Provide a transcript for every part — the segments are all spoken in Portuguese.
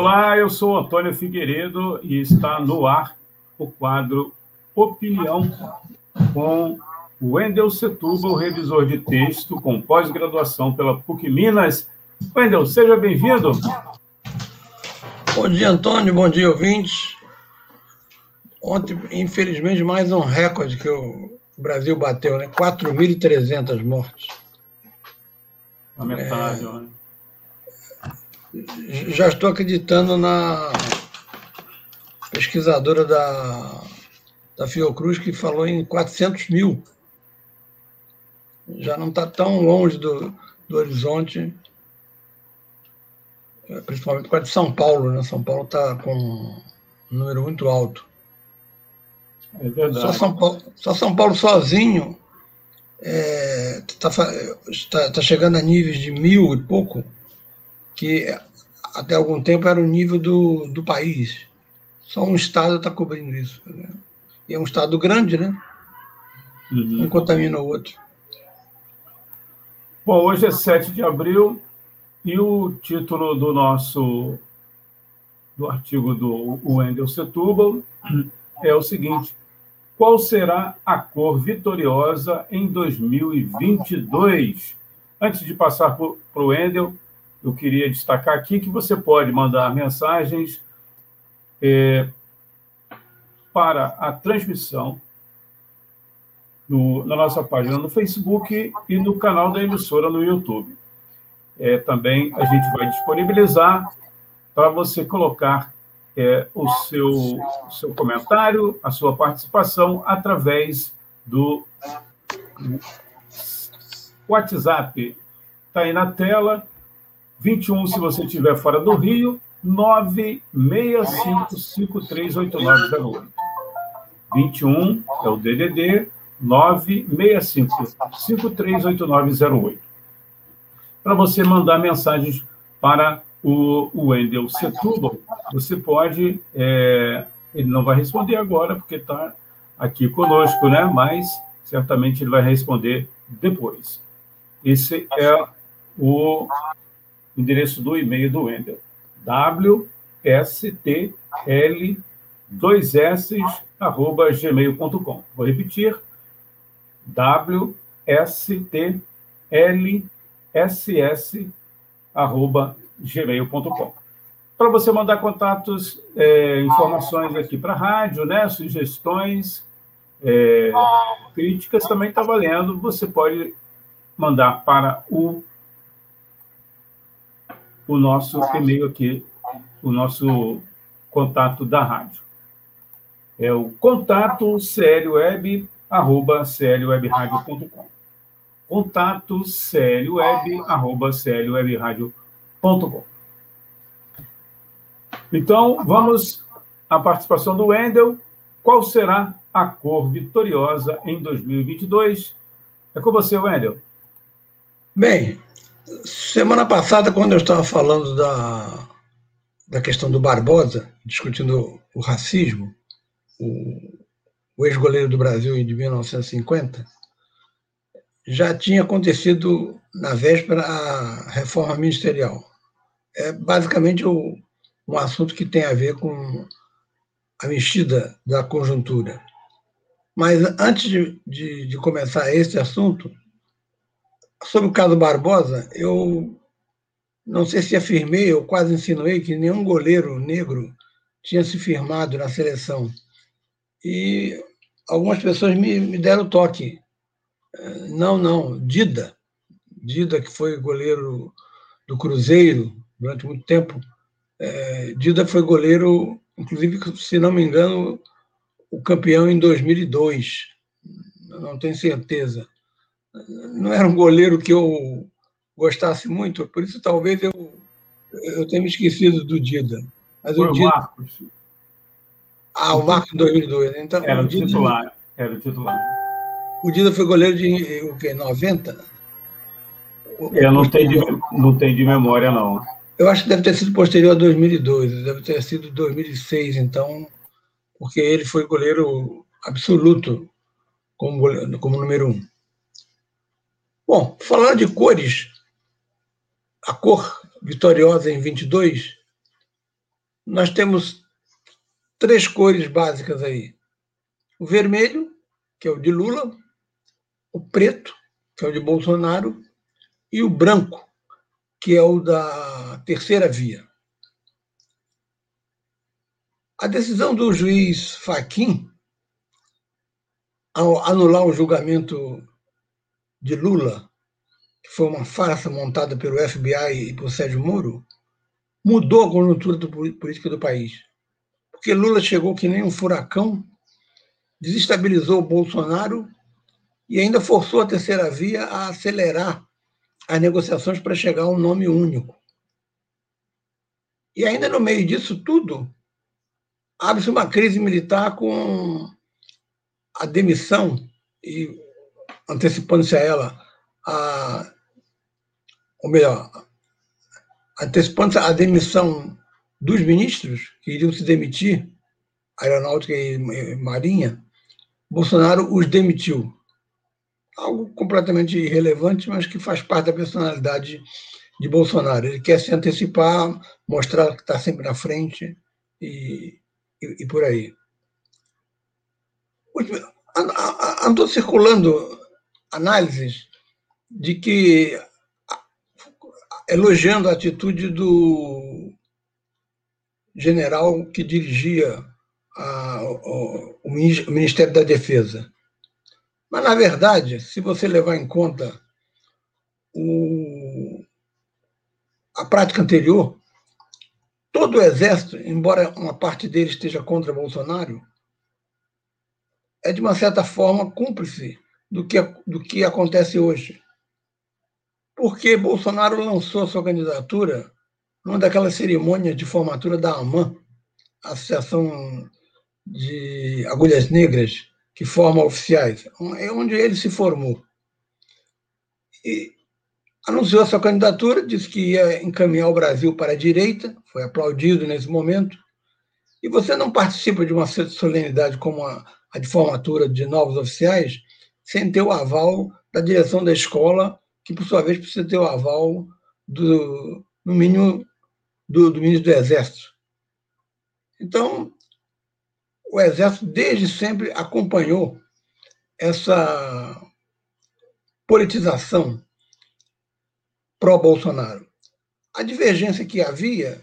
Olá, eu sou Antônio Figueiredo e está no ar o quadro Opinião com o Wendel Setúbal, revisor de texto com pós-graduação pela PUC Minas. Wendel, seja bem-vindo. Bom dia, Antônio. Bom dia, ouvintes. Ontem, infelizmente, mais um recorde que o Brasil bateu, né? 4.300 mortes. A metade, é... né? Já estou acreditando na pesquisadora da, da Fiocruz que falou em 400 mil. Já não está tão longe do, do horizonte, principalmente com a de São Paulo. Né? São Paulo está com um número muito alto. É verdade. Só São Paulo, só São Paulo sozinho está é, tá, tá chegando a níveis de mil e pouco que até algum tempo era o nível do, do país. Só um estado está cobrindo isso. Né? E é um estado grande, né? Uhum. Um contamina o outro. Bom, hoje é 7 de abril e o título do nosso do artigo do Wendel Setúbal é o seguinte: Qual será a cor vitoriosa em 2022? Antes de passar para o Wendel, eu queria destacar aqui que você pode mandar mensagens é, para a transmissão no, na nossa página no Facebook e no canal da emissora no YouTube. É, também a gente vai disponibilizar para você colocar é, o, seu, seu comentário, a sua participação através do WhatsApp. Está aí na tela 21, se você estiver fora do Rio, 965538908. 21 é o DDD 965538908. Para você mandar mensagens para o, Wendel Setúbal, você pode, é, ele não vai responder agora, porque está aqui conosco, né? Mas certamente ele vai responder depois. Esse é o endereço do e-mail do Wendel. wstl2s arroba gmail.com. Vou repetir. wstlss arroba gmail.com. Para você mandar contatos, é, informações aqui para a rádio, né, sugestões, é, críticas também está valendo. Você pode mandar para o o nosso e-mail aqui, o nosso contato da rádio. É o contato clweb, arroba clwebradio.com. Contato clweb, arroba clwebradio.com. Então, vamos à participação do Wendel. Qual será a cor vitoriosa em 2022? É com você, Wendel. Bem, Semana passada, quando eu estava falando da, da questão do Barbosa, discutindo o racismo, o, o ex-goleiro do Brasil de 1950, já tinha acontecido na véspera a reforma ministerial. É basicamente o, um assunto que tem a ver com a mexida da conjuntura. Mas antes de, de, de começar esse assunto, sobre o caso Barbosa, eu não sei se afirmei ou quase insinuei que nenhum goleiro negro tinha se firmado na seleção. E algumas pessoas me, me deram toque. Não, não, Dida. Dida, que foi goleiro do Cruzeiro durante muito tempo. É, Dida foi goleiro, inclusive, se não me engano, o campeão em 2002. Não tenho certeza não era um goleiro que eu gostasse muito, por isso talvez eu, eu tenha me esquecido do Dida. Mas Foi o Dida... Marcos. Ah, o Marcos em 2002. Né? Então, era o, Dida... titular. Era o titular. O Dida foi goleiro de o quê? 90? Eu não tenho, de, não tenho de memória, não. Eu acho que deve ter sido posterior a 2002, deve ter sido 2006, então, porque ele foi goleiro absoluto como, goleiro, como número um. Bom, falar de cores, a cor vitoriosa em 22, nós temos três cores básicas aí: o vermelho, que é o de Lula, o preto, que é o de Bolsonaro, e o branco, que é o da terceira via. A decisão do juiz Faquim ao anular o julgamento de Lula, que foi uma farsa montada pelo FBI e por Sérgio Moro, mudou a conjuntura do, política do país. Porque Lula chegou que nem um furacão, desestabilizou o Bolsonaro e ainda forçou a terceira via a acelerar as negociações para chegar a um nome único. E ainda no meio disso tudo, abre-se uma crise militar com a demissão e antecipando-se a ela, a, ou melhor, antecipando-se a demissão dos ministros que iriam se demitir, Aeronáutica e Marinha, Bolsonaro os demitiu. Algo completamente irrelevante, mas que faz parte da personalidade de Bolsonaro. Ele quer se antecipar, mostrar que está sempre na frente e, e, e por aí andou circulando análises de que elogiando a atitude do general que dirigia a, o, o Ministério da Defesa. Mas, na verdade, se você levar em conta o, a prática anterior, todo o Exército, embora uma parte dele esteja contra Bolsonaro, é, de uma certa forma, cúmplice do que, do que acontece hoje. Porque Bolsonaro lançou sua candidatura numa daquelas cerimônias de formatura da AMAN, Associação de Agulhas Negras, que forma oficiais, é onde ele se formou. E anunciou sua candidatura, disse que ia encaminhar o Brasil para a direita, foi aplaudido nesse momento. E você não participa de uma solenidade como a a de formatura de novos oficiais sem ter o aval da direção da escola, que por sua vez precisa ter o aval do, no mínimo, do, do ministro do Exército. Então, o Exército desde sempre acompanhou essa politização pró-Bolsonaro. A divergência que havia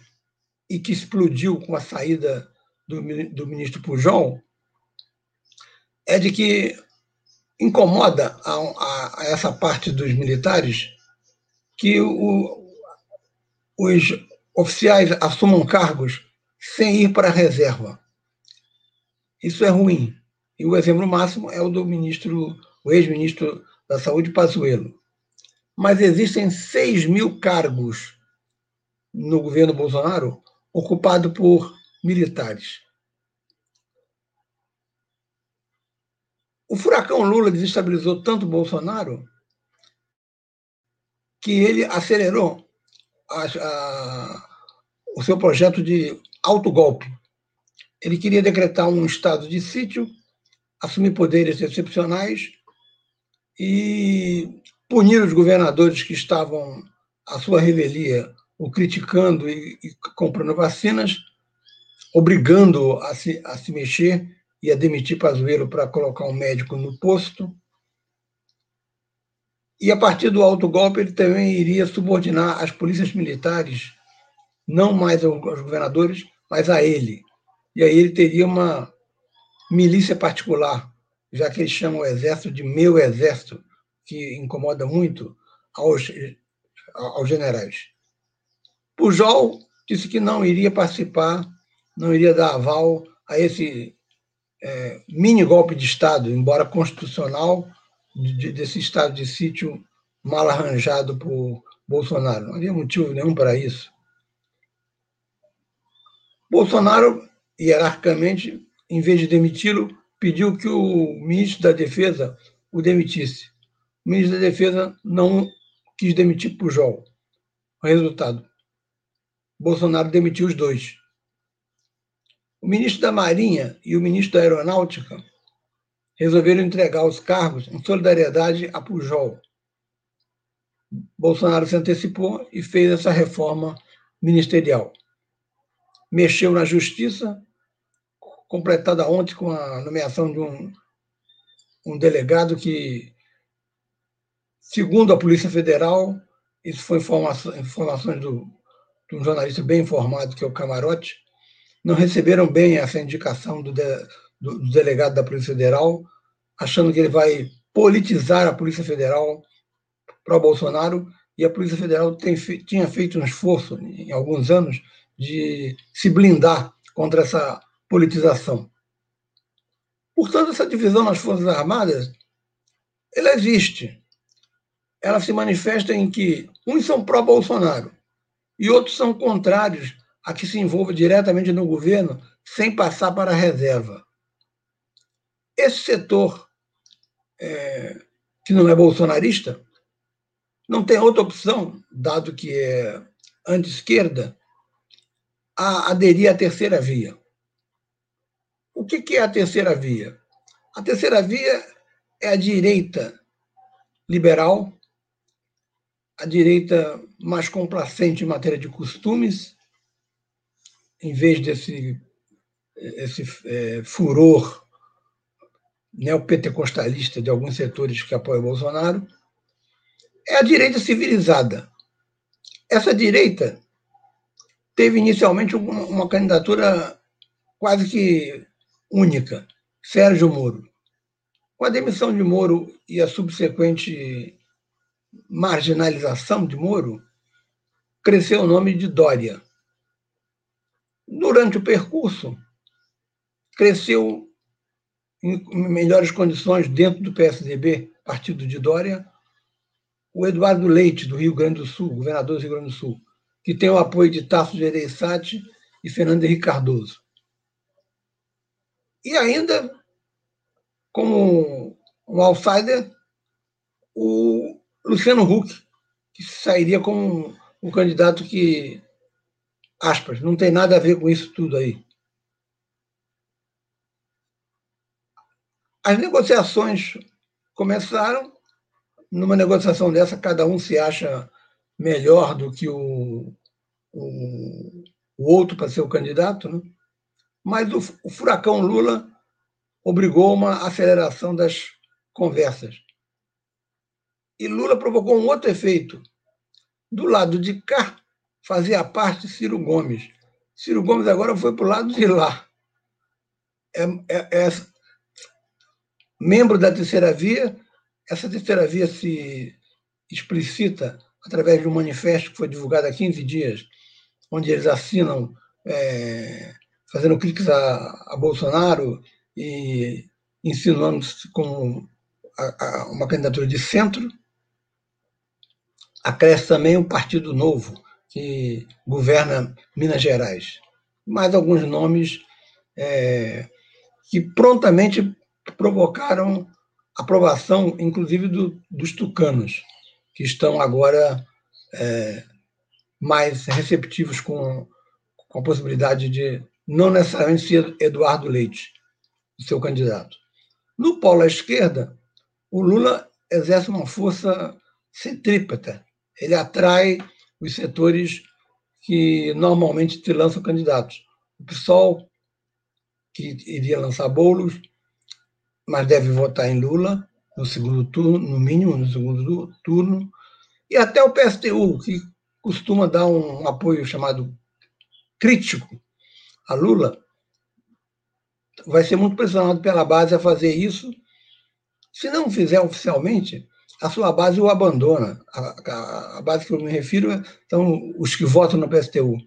e que explodiu com a saída do, do ministro Pujol é de que incomoda a, a, a essa parte dos militares que o, os oficiais assumam cargos sem ir para a reserva. Isso é ruim. E o exemplo máximo é o do ministro, o ex-ministro da Saúde, Pazuello. Mas existem 6 mil cargos no governo Bolsonaro ocupados por militares. O furacão Lula desestabilizou tanto Bolsonaro que ele acelerou a, a, o seu projeto de autogolpe. Ele queria decretar um estado de sítio, assumir poderes excepcionais e punir os governadores que estavam à sua revelia, o criticando e, e comprando vacinas, obrigando a se, a se mexer ia demitir Pazuello para colocar um médico no posto. E a partir do autogolpe ele também iria subordinar as polícias militares, não mais aos governadores, mas a ele. E aí ele teria uma milícia particular, já que eles chamam o exército de meu exército, que incomoda muito aos, aos generais. Pujol disse que não iria participar, não iria dar aval a esse é, mini golpe de Estado, embora constitucional, de, desse estado de sítio mal arranjado por Bolsonaro. Não havia motivo nenhum para isso. Bolsonaro, hierarquicamente, em vez de demiti-lo, pediu que o ministro da Defesa o demitisse. O ministro da Defesa não quis demitir Pujol. Resultado: Bolsonaro demitiu os dois. O ministro da Marinha e o ministro da Aeronáutica resolveram entregar os cargos em solidariedade a Pujol. Bolsonaro se antecipou e fez essa reforma ministerial. mexeu na justiça, completada ontem com a nomeação de um, um delegado que, segundo a Polícia Federal, isso foi informação, informações do, de um jornalista bem informado, que é o Camarote, não receberam bem essa indicação do, de, do, do delegado da Polícia Federal, achando que ele vai politizar a Polícia Federal para o Bolsonaro, e a Polícia Federal tem, tinha feito um esforço, em alguns anos, de se blindar contra essa politização. Portanto, essa divisão nas Forças Armadas, ela existe. Ela se manifesta em que uns são pró-Bolsonaro e outros são contrários a que se envolva diretamente no governo sem passar para a reserva. Esse setor é, que não é bolsonarista não tem outra opção, dado que é anti-esquerda, a aderir à terceira via. O que é a terceira via? A terceira via é a direita liberal, a direita mais complacente em matéria de costumes, em vez desse esse é, furor neopentecostalista de alguns setores que apoiam Bolsonaro, é a direita civilizada. Essa direita teve inicialmente uma, candidatura quase que única, Sérgio Moro. Com a demissão de Moro e a subsequente marginalização de Moro, cresceu o nome de Dória. Durante o percurso, cresceu em melhores condições dentro do PSDB, partido de Dória, o Eduardo Leite, do Rio Grande do Sul, governador do Rio Grande do Sul, que tem o apoio de Tasso Gereissati e Fernando Henrique Cardoso. E ainda, como um outsider, o Luciano Huck, que sairia como um, candidato que, aspas, não tem nada a ver com isso tudo aí. As negociações começaram numa negociação dessa, cada um se acha melhor do que o, o, o outro para ser o candidato, né? mas o, o furacão Lula obrigou uma aceleração das conversas. E Lula provocou um outro efeito. Do lado de cá, fazia parte Ciro Gomes. Ciro Gomes agora foi para o lado de lá. É, é, é, membro da terceira via, essa terceira via se explicita através de um manifesto que foi divulgado há 15 dias, onde eles assinam é, fazendo críticas a, a, Bolsonaro e insinuando-se como a, a uma candidatura de centro. Acresce também o Partido Novo, que governa Minas Gerais. Mais alguns nomes é, que prontamente provocaram aprovação, inclusive, do, dos tucanos, que estão agora é, mais receptivos com, com a possibilidade de não necessariamente ser Eduardo Leite, o seu candidato. No polo à esquerda, o Lula exerce uma força centrípeta. Ele atrai os setores que normalmente te lançam candidatos. O PSOL, que iria lançar bolos, mas deve votar em Lula no segundo turno, no mínimo no segundo turno, e até o PSTU, que costuma dar um apoio chamado crítico a Lula, vai ser muito pressionado pela base a fazer isso. Se não fizer oficialmente, a sua base o abandona. A, a, a base que eu me refiro são os que votam no PSTU,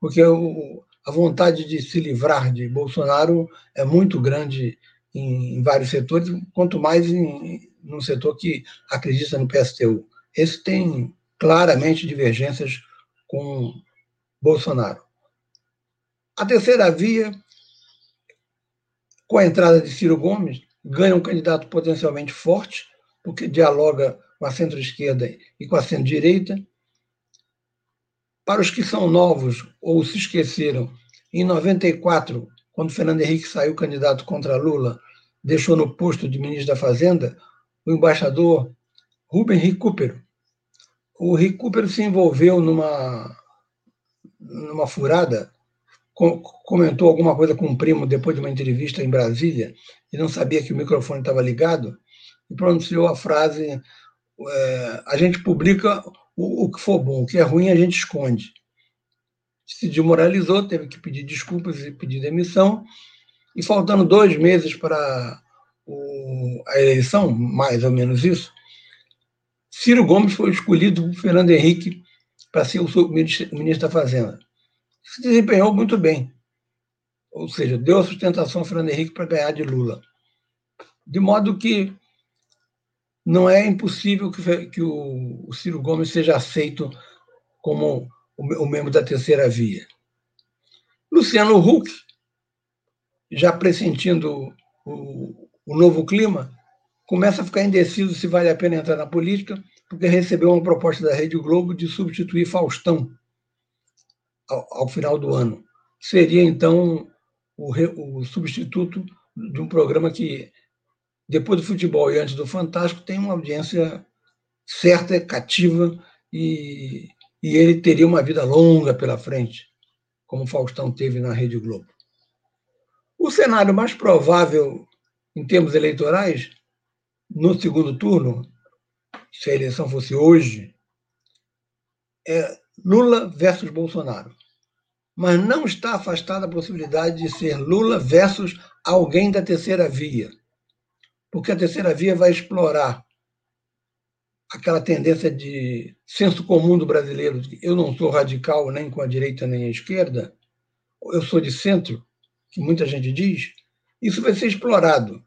porque o, a vontade de se livrar de Bolsonaro é muito grande em, em vários setores, quanto mais em, num setor que acredita no PSTU. Esse tem claramente divergências com Bolsonaro. A terceira via, com a entrada de Ciro Gomes, ganha um candidato potencialmente forte, porque dialoga com a centro-esquerda e com a centro-direita. Para os que são novos ou se esqueceram, em 94 quando Fernando Henrique saiu candidato contra Lula, deixou no posto de ministro da Fazenda o embaixador Rubem Recupero. O Recupero se envolveu numa, numa furada comentou alguma coisa com um primo depois de uma entrevista em Brasília e não sabia que o microfone estava ligado e pronunciou a frase: é, a gente publica o, o, que for bom, o que é ruim a gente esconde. Se desmoralizou, teve que pedir desculpas e pedir demissão. E faltando dois meses para o, a eleição, mais ou menos isso, Ciro Gomes foi escolhido por Fernando Henrique para ser o ministro da Fazenda. Se desempenhou muito bem. Ou seja, deu a sustentação a Fernando Henrique para ganhar de Lula. De modo que não é impossível que, que o, o, Ciro Gomes seja aceito como o, o membro da terceira via. Luciano Huck, já pressentindo o, o novo clima, começa a ficar indeciso se vale a pena entrar na política, porque recebeu uma proposta da Rede Globo de substituir Faustão ao, ao final do ano. Seria, então, o, o substituto de um programa que depois do futebol e antes do Fantástico, tem uma audiência certa, cativa, e, e ele teria uma vida longa pela frente, como o Faustão teve na Rede Globo. O cenário mais provável em termos eleitorais, no segundo turno, se a eleição fosse hoje, é Lula versus Bolsonaro. Mas não está afastada a possibilidade de ser Lula versus alguém da terceira via porque a terceira via vai explorar aquela tendência de senso comum do brasileiro, de eu não sou radical nem com a direita nem a esquerda, eu sou de centro, que muita gente diz, isso vai ser explorado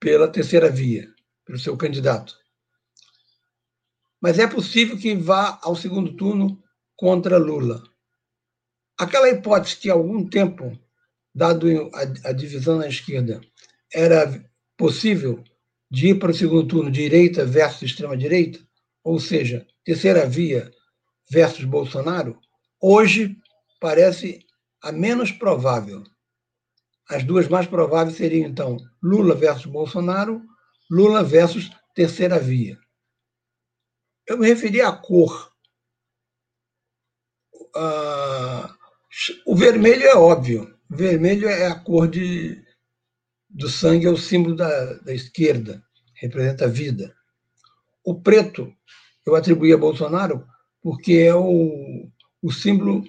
pela terceira via, pelo seu candidato. Mas é possível que vá ao segundo turno contra Lula. Aquela hipótese que há algum tempo, dado a, a divisão na esquerda, era possível de ir para o segundo turno direita versus extrema-direita, ou seja, terceira via versus Bolsonaro, hoje parece a menos provável. As duas mais prováveis seriam, então, Lula versus Bolsonaro, Lula versus terceira via. Eu me referi à cor. Uh, o vermelho é óbvio. O vermelho é a cor de, do sangue é o símbolo da, da esquerda, representa a vida. O preto eu atribuí a Bolsonaro porque é o, o símbolo,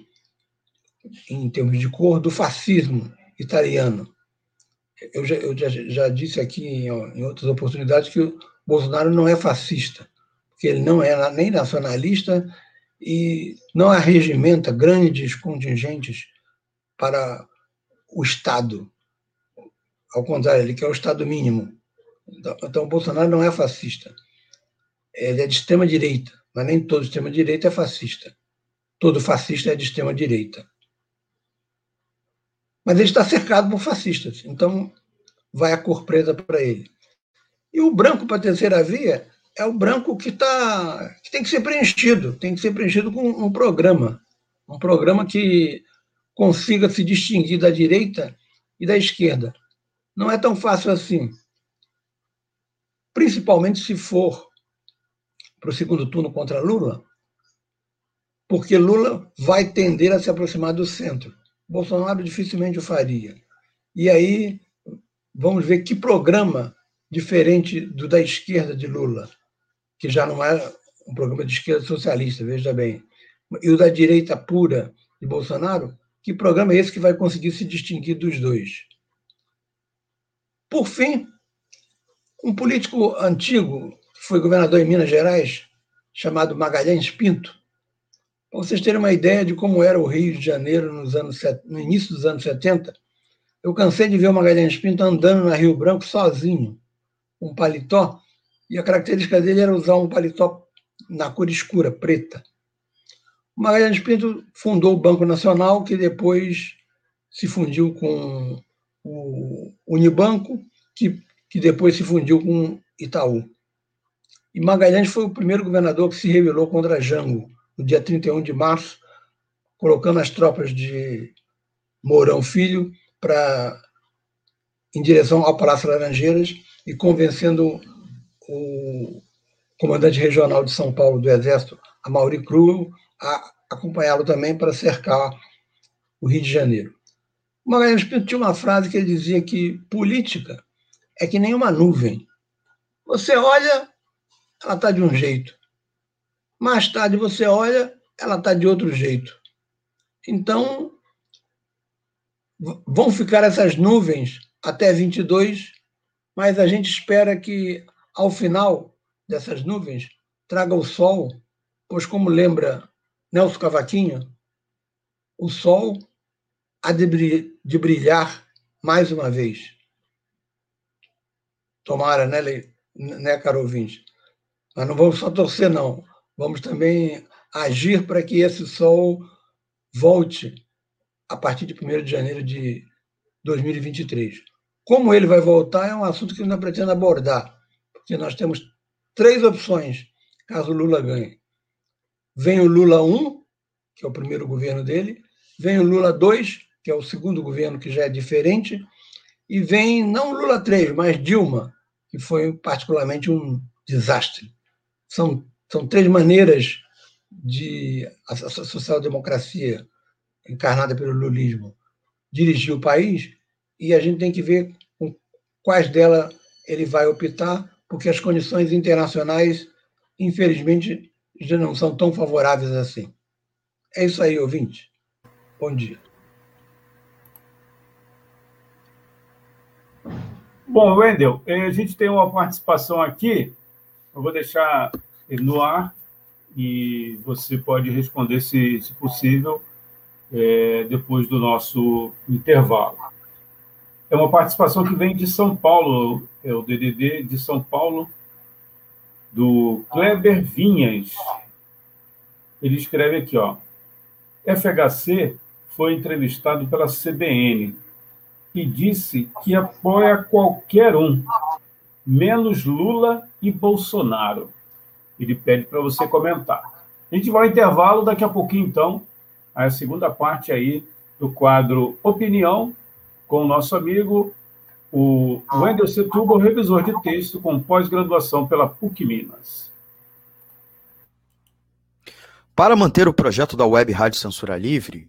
em termos de cor, do fascismo italiano. Eu já, eu já, já disse aqui em, em outras oportunidades que o Bolsonaro não é fascista, porque ele não é nem nacionalista e não arregimenta grandes contingentes para o Estado, ao contrário, ele quer o Estado mínimo. Então, então, o Bolsonaro não é fascista. Ele é de extrema-direita, mas nem todo extrema-direita é fascista. Todo fascista é de extrema-direita. Mas ele está cercado por fascistas, então vai a cor preta para ele. E o branco para a terceira via é o branco que, tá, que tem que ser preenchido, tem que ser preenchido com um programa. Um programa que consiga se distinguir da direita e da esquerda. Não é tão fácil assim. Principalmente se for para o segundo turno contra Lula, porque Lula vai tender a se aproximar do centro. Bolsonaro dificilmente o faria. E aí vamos ver que programa diferente do da esquerda de Lula, que já não é um programa de esquerda socialista, veja bem, e o da direita pura de Bolsonaro, que programa é esse que vai conseguir se distinguir dos dois? Por fim, um político antigo, que foi governador em Minas Gerais, chamado Magalhães Pinto, para vocês terem uma ideia de como era o Rio de Janeiro nos anos, no início dos anos 70, eu cansei de ver o Magalhães Pinto andando na Rio Branco sozinho, um paletó, e a característica dele era usar um paletó na cor escura, preta. O Magalhães Pinto fundou o Banco Nacional, que depois se fundiu com o Unibanco, que, que depois se fundiu com Itaú. E Magalhães foi o primeiro governador que se rebelou contra Jango, no dia 31 de março, colocando as tropas de Mourão Filho para em direção ao Palácio Laranjeiras e convencendo o comandante regional de São Paulo do Exército, a Cruel, a acompanhá-lo também para cercar o Rio de Janeiro. Magalhães Pinto tinha uma frase que ele dizia que política é que nem uma nuvem. Você olha, ela está de um jeito. Mais tarde você olha, ela está de outro jeito. Então, vão ficar essas nuvens até 22, mas a gente espera que, ao final dessas nuvens, traga o sol, pois, como lembra Nelson Cavaquinho, o sol há de brilhar mais uma vez. Tomara, né, né caro ouvinte? Mas não vamos só torcer, não. Vamos também agir para que esse sol volte a partir de 1 de janeiro de 2023. Como ele vai voltar é um assunto que eu ainda pretendo abordar, porque nós temos três opções caso o Lula ganhe. Vem o Lula 1, que é o primeiro governo dele, vem o Lula 2, que é o segundo governo que já é diferente, e vem não Lula 3, mas Dilma, que foi particularmente um desastre. São, são três maneiras de a social-democracia encarnada pelo lulismo dirigir o país e a gente tem que ver com quais delas ele vai optar, porque as condições internacionais, infelizmente, já não são tão favoráveis assim. É isso aí, ouvinte. Bom dia. Bom, Wendel, eh, a gente tem uma participação aqui, eu vou deixar no ar e você pode responder, se, se possível, é, depois do nosso intervalo. É uma participação que vem de São Paulo, é o DDD de São Paulo, do Kleber Vinhas. Ele escreve aqui, ó. FHC foi entrevistado pela CBN e disse que apoia qualquer um, menos Lula e Bolsonaro. Ele pede para você comentar. A gente vai ao intervalo, daqui a pouquinho, então, a segunda parte aí do quadro Opinião, com o nosso amigo, o Wendel Setúbal, revisor de texto com pós-graduação pela PUC Minas. Para manter o projeto da Web Rádio Censura Livre,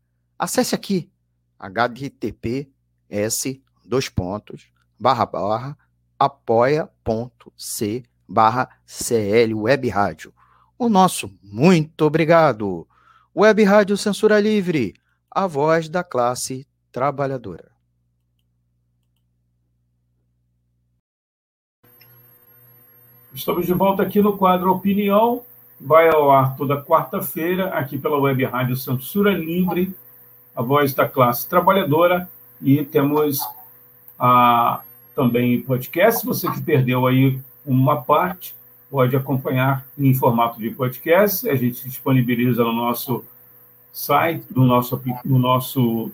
Acesse aqui https dois pontos barra barra apoia.c barra CL Web Rádio. O nosso muito obrigado. Web Rádio Censura Livre, a voz da classe trabalhadora. Estamos de volta aqui no quadro Opinião. Vai ao ar toda quarta-feira, aqui pela Web Rádio Censura Livre, a voz da classe trabalhadora, e temos a, também podcast. Você que perdeu aí uma parte, pode acompanhar em formato de podcast. A gente disponibiliza no nosso site, no nosso, no nosso,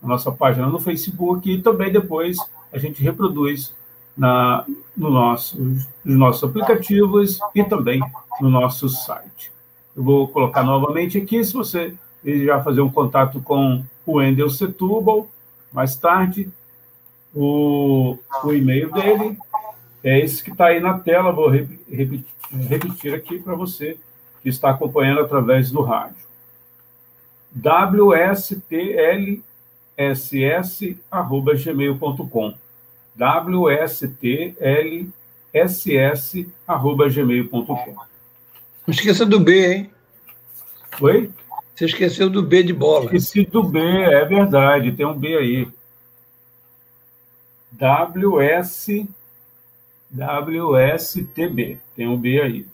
na nossa página no Facebook, e também depois a gente reproduz na, no nosso, nos nossos aplicativos e também no nosso site. Eu vou colocar novamente aqui, se você ele já fazer um contato com o Wendel Setúbal mais tarde. O, o e-mail dele é esse que está aí na tela, vou repetir, repetir aqui para você que está acompanhando através do rádio. wstlss.gmail.com wstlss.gmail.com Não esqueça do B, hein? Oi? Você esqueceu do B de bola. Esqueci do B, é verdade, tem um B aí. WS WSTB, tem um B aí.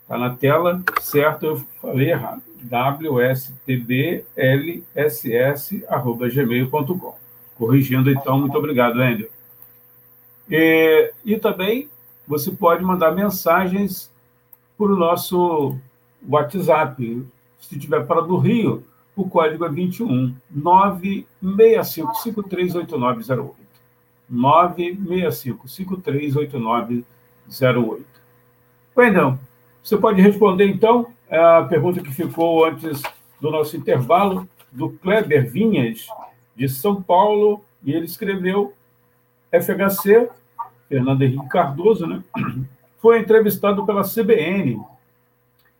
Está na tela, certo? Eu falei errado. WSTBLSS.gmail.com. Corrigindo, então, muito obrigado, Andrew. E, e também você pode mandar mensagens por o nosso WhatsApp, se estiver fora do Rio, o código é 21 965538908. 965538908. Wendel, você pode responder, então, a pergunta que ficou antes do nosso intervalo, do Kleber Vinhas, de São Paulo, e ele escreveu FHC, Fernando Henrique Cardoso, né? foi entrevistado pela CBN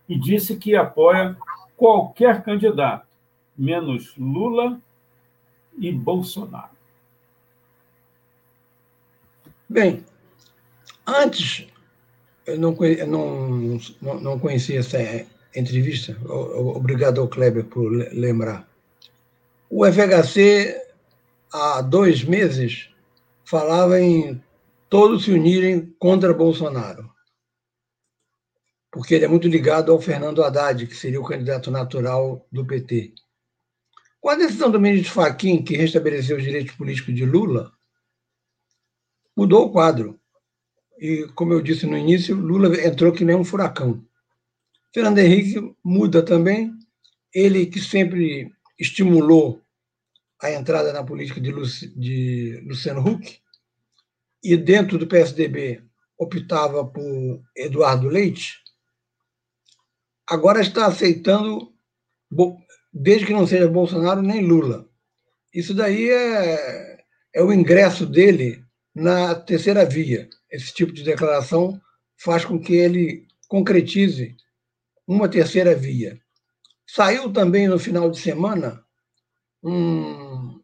e disse que apoia qualquer candidato, menos Lula e Bolsonaro. Bem, antes eu não, não, não, conhecia essa entrevista, obrigado ao Kleber por lembrar. O FHC, há dois meses, falava em todos se unirem contra Bolsonaro, porque ele é muito ligado ao Fernando Haddad, que seria o candidato natural do PT. Com a decisão do ministro Fachin, que restabeleceu os direitos políticos de Lula, mudou o quadro. E, como eu disse no início, Lula entrou que nem um furacão. Fernando Henrique muda também, ele que sempre estimulou a entrada na política de, de Luciano Huck, e dentro do PSDB optava por Eduardo Leite, agora está aceitando, desde que não seja Bolsonaro nem Lula. Isso daí é, é o ingresso dele na terceira via. Esse tipo de declaração faz com que ele concretize uma terceira via. Saiu também no final de semana um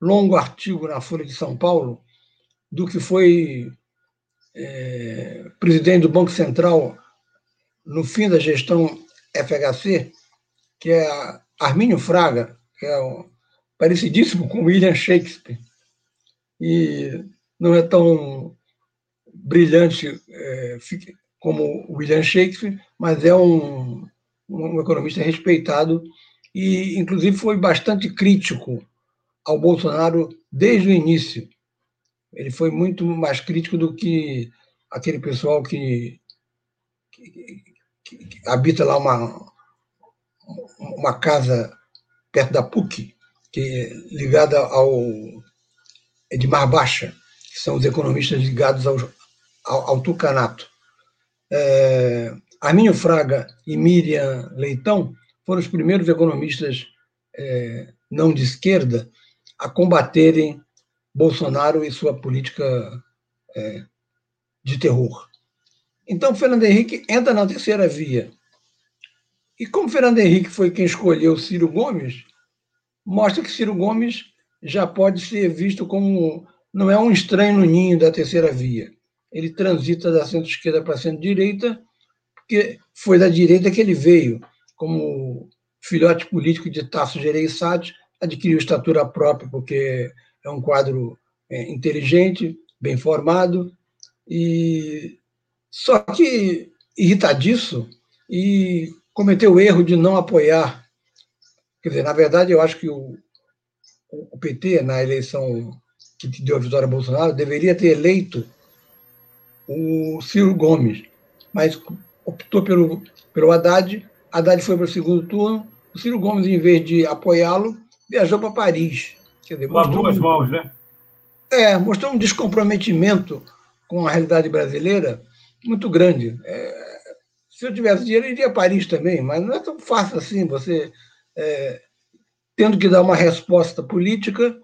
longo artigo na Folha de São Paulo do que foi é, presidente do Banco Central no fim da gestão FHC, que é Armínio Fraga, que é parecidíssimo com William Shakespeare, e não é tão brilhante é, como William Shakespeare, mas é um, um economista respeitado e, inclusive, foi bastante crítico ao Bolsonaro desde o início. Ele foi muito mais crítico do que aquele pessoal que, que, que habita lá uma, uma casa perto da PUC, que é ligada ao Edmar Baixa, que são os economistas ligados ao, ao, ao Tucanato. É, Arminho Fraga e Miriam Leitão foram os primeiros economistas é, não de esquerda a combaterem Bolsonaro e sua política é, de terror. Então, Fernando Henrique entra na terceira via. E como Fernando Henrique foi quem escolheu Ciro Gomes, mostra que Ciro Gomes já pode ser visto como não é um estranho no ninho da terceira via. Ele transita da centro-esquerda para centro-direita, porque foi da direita que ele veio, como filhote político de Tasso Gereissati, adquiriu estatura própria, porque é um quadro é, inteligente, bem formado, e só que irritadiço e cometeu o erro de não apoiar. Quer dizer, na verdade, eu acho que o, o PT, na eleição que deu a vitória a Bolsonaro, deveria ter eleito o Ciro Gomes, mas optou pelo, pelo Haddad. Haddad foi para o segundo turno. O Ciro Gomes, em vez de apoiá-lo, viajou para Paris. Quer dizer, mostrou duas mãos, né? É, mostrou um descomprometimento com a realidade brasileira muito grande. É, se eu tivesse dinheiro, eu iria a Paris também, mas não é tão fácil assim você, é, tendo que dar uma resposta política,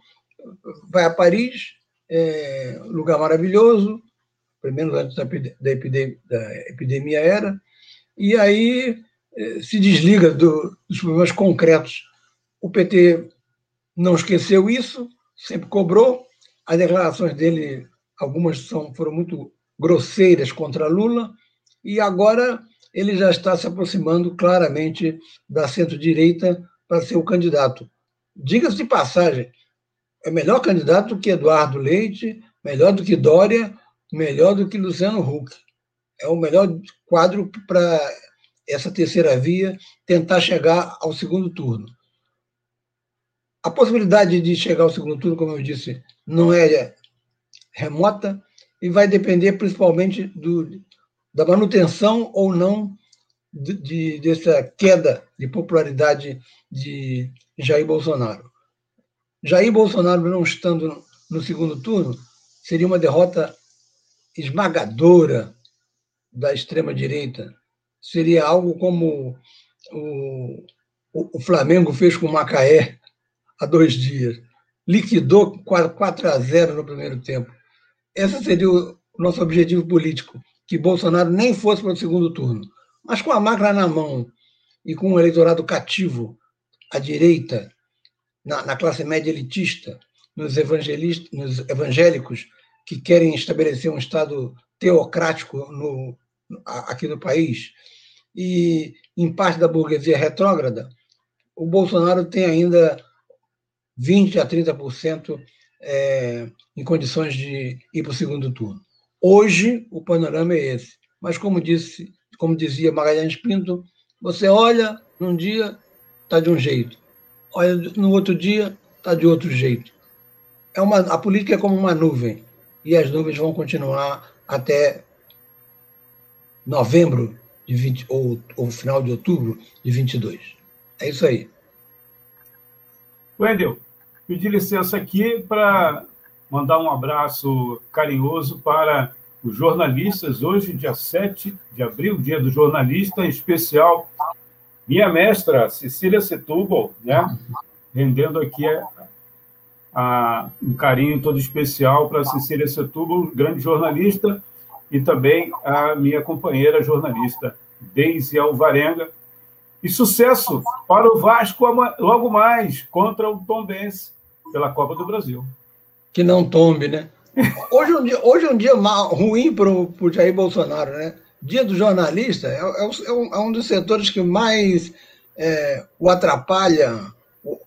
vai a Paris, é, lugar maravilhoso, pelo menos antes da, da, epidemia, da epidemia era, e aí é, se desliga do, dos problemas concretos. O PT não esqueceu isso, sempre cobrou. As declarações dele, algumas são, foram muito grosseiras contra Lula, e agora ele já está se aproximando claramente da centro-direita para ser o candidato. Diga-se de passagem, é melhor candidato que Eduardo Leite, melhor do que Dória, melhor do que Luciano Huck. É o melhor quadro para essa terceira via tentar chegar ao segundo turno. A possibilidade de chegar ao segundo turno, como eu disse, não é remota e vai depender principalmente do, da manutenção ou não de, de, dessa queda de popularidade de Jair Bolsonaro. Jair Bolsonaro não estando no segundo turno seria uma derrota esmagadora da extrema-direita. Seria algo como o, o, Flamengo fez com o Macaé há dois dias. Liquidou 4 a 0 no primeiro tempo. Esse seria o nosso objetivo político, que Bolsonaro nem fosse para o segundo turno. Mas com a máquina na mão e com um eleitorado cativo à direita, na, na classe média elitista, nos, nos evangélicos que querem estabelecer um Estado teocrático no, aqui no país, e em parte da burguesia retrógrada, o Bolsonaro tem ainda 20% a 30% é, em condições de ir para o segundo turno. Hoje, o panorama é esse. Mas, como, disse, como dizia Magalhães Pinto, você olha num dia, está de um jeito. Olha no outro dia, está de outro jeito. É uma, a política é como uma nuvem. E as nuvens vão continuar até novembro de 20, ou, ou final de outubro de 22. É isso aí. Wendel, pedi licença aqui para mandar um abraço carinhoso para os jornalistas. Hoje, dia 7 de abril, dia do jornalista, em especial minha mestra, Cecília Setúbal, né? rendendo aqui a, um carinho todo especial para Cecília Setúbal, grande jornalista, e também a minha companheira jornalista, Deise Alvarenga. E sucesso para o Vasco logo mais contra o Tom Benz pela Copa do Brasil. Que não tombe, né? Hoje é um dia, hoje um dia mal, ruim para o Jair Bolsonaro, né? Dia do jornalista é, é, é, um, é um, dos setores que mais é, o atrapalha, o,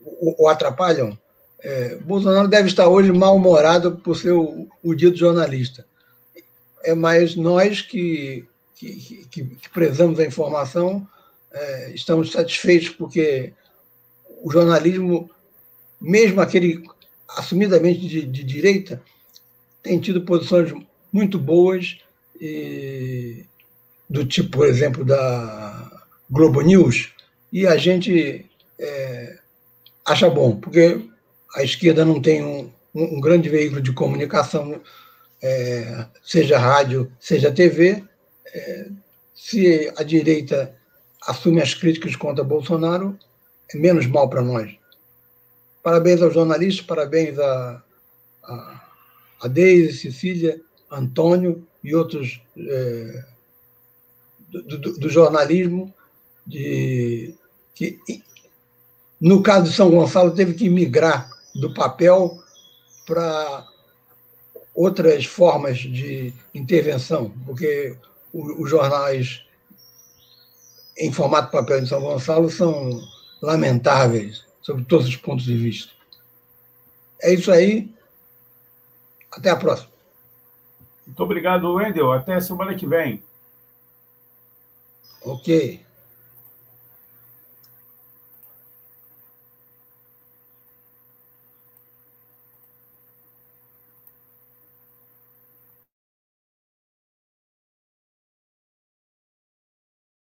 o, o atrapalham. É, Bolsonaro deve estar hoje mal-humorado por ser o, o dia do jornalista é mais nós que, que, que, que prezamos a informação estamos satisfeitos porque o jornalismo, mesmo aquele assumidamente de, de direita, tem tido posições muito boas, e, do tipo, por exemplo, da Globo News, e a gente é, acha bom, porque a esquerda não tem um, um grande veículo de comunicação é, seja rádio, seja TV, é, se a direita assume as críticas contra Bolsonaro, é menos mal para nós. Parabéns aos jornalistas, parabéns a, a, a Deise, Cecília, Antônio e outros é, do, do, do, jornalismo, de, que, no caso de São Gonçalo, teve que migrar do papel para outras formas de intervenção, porque os jornais em formato papel de São Gonçalo são lamentáveis sob todos os pontos de vista. É isso aí. Até a próxima. Muito obrigado, Wendel. Até semana que vem. Ok.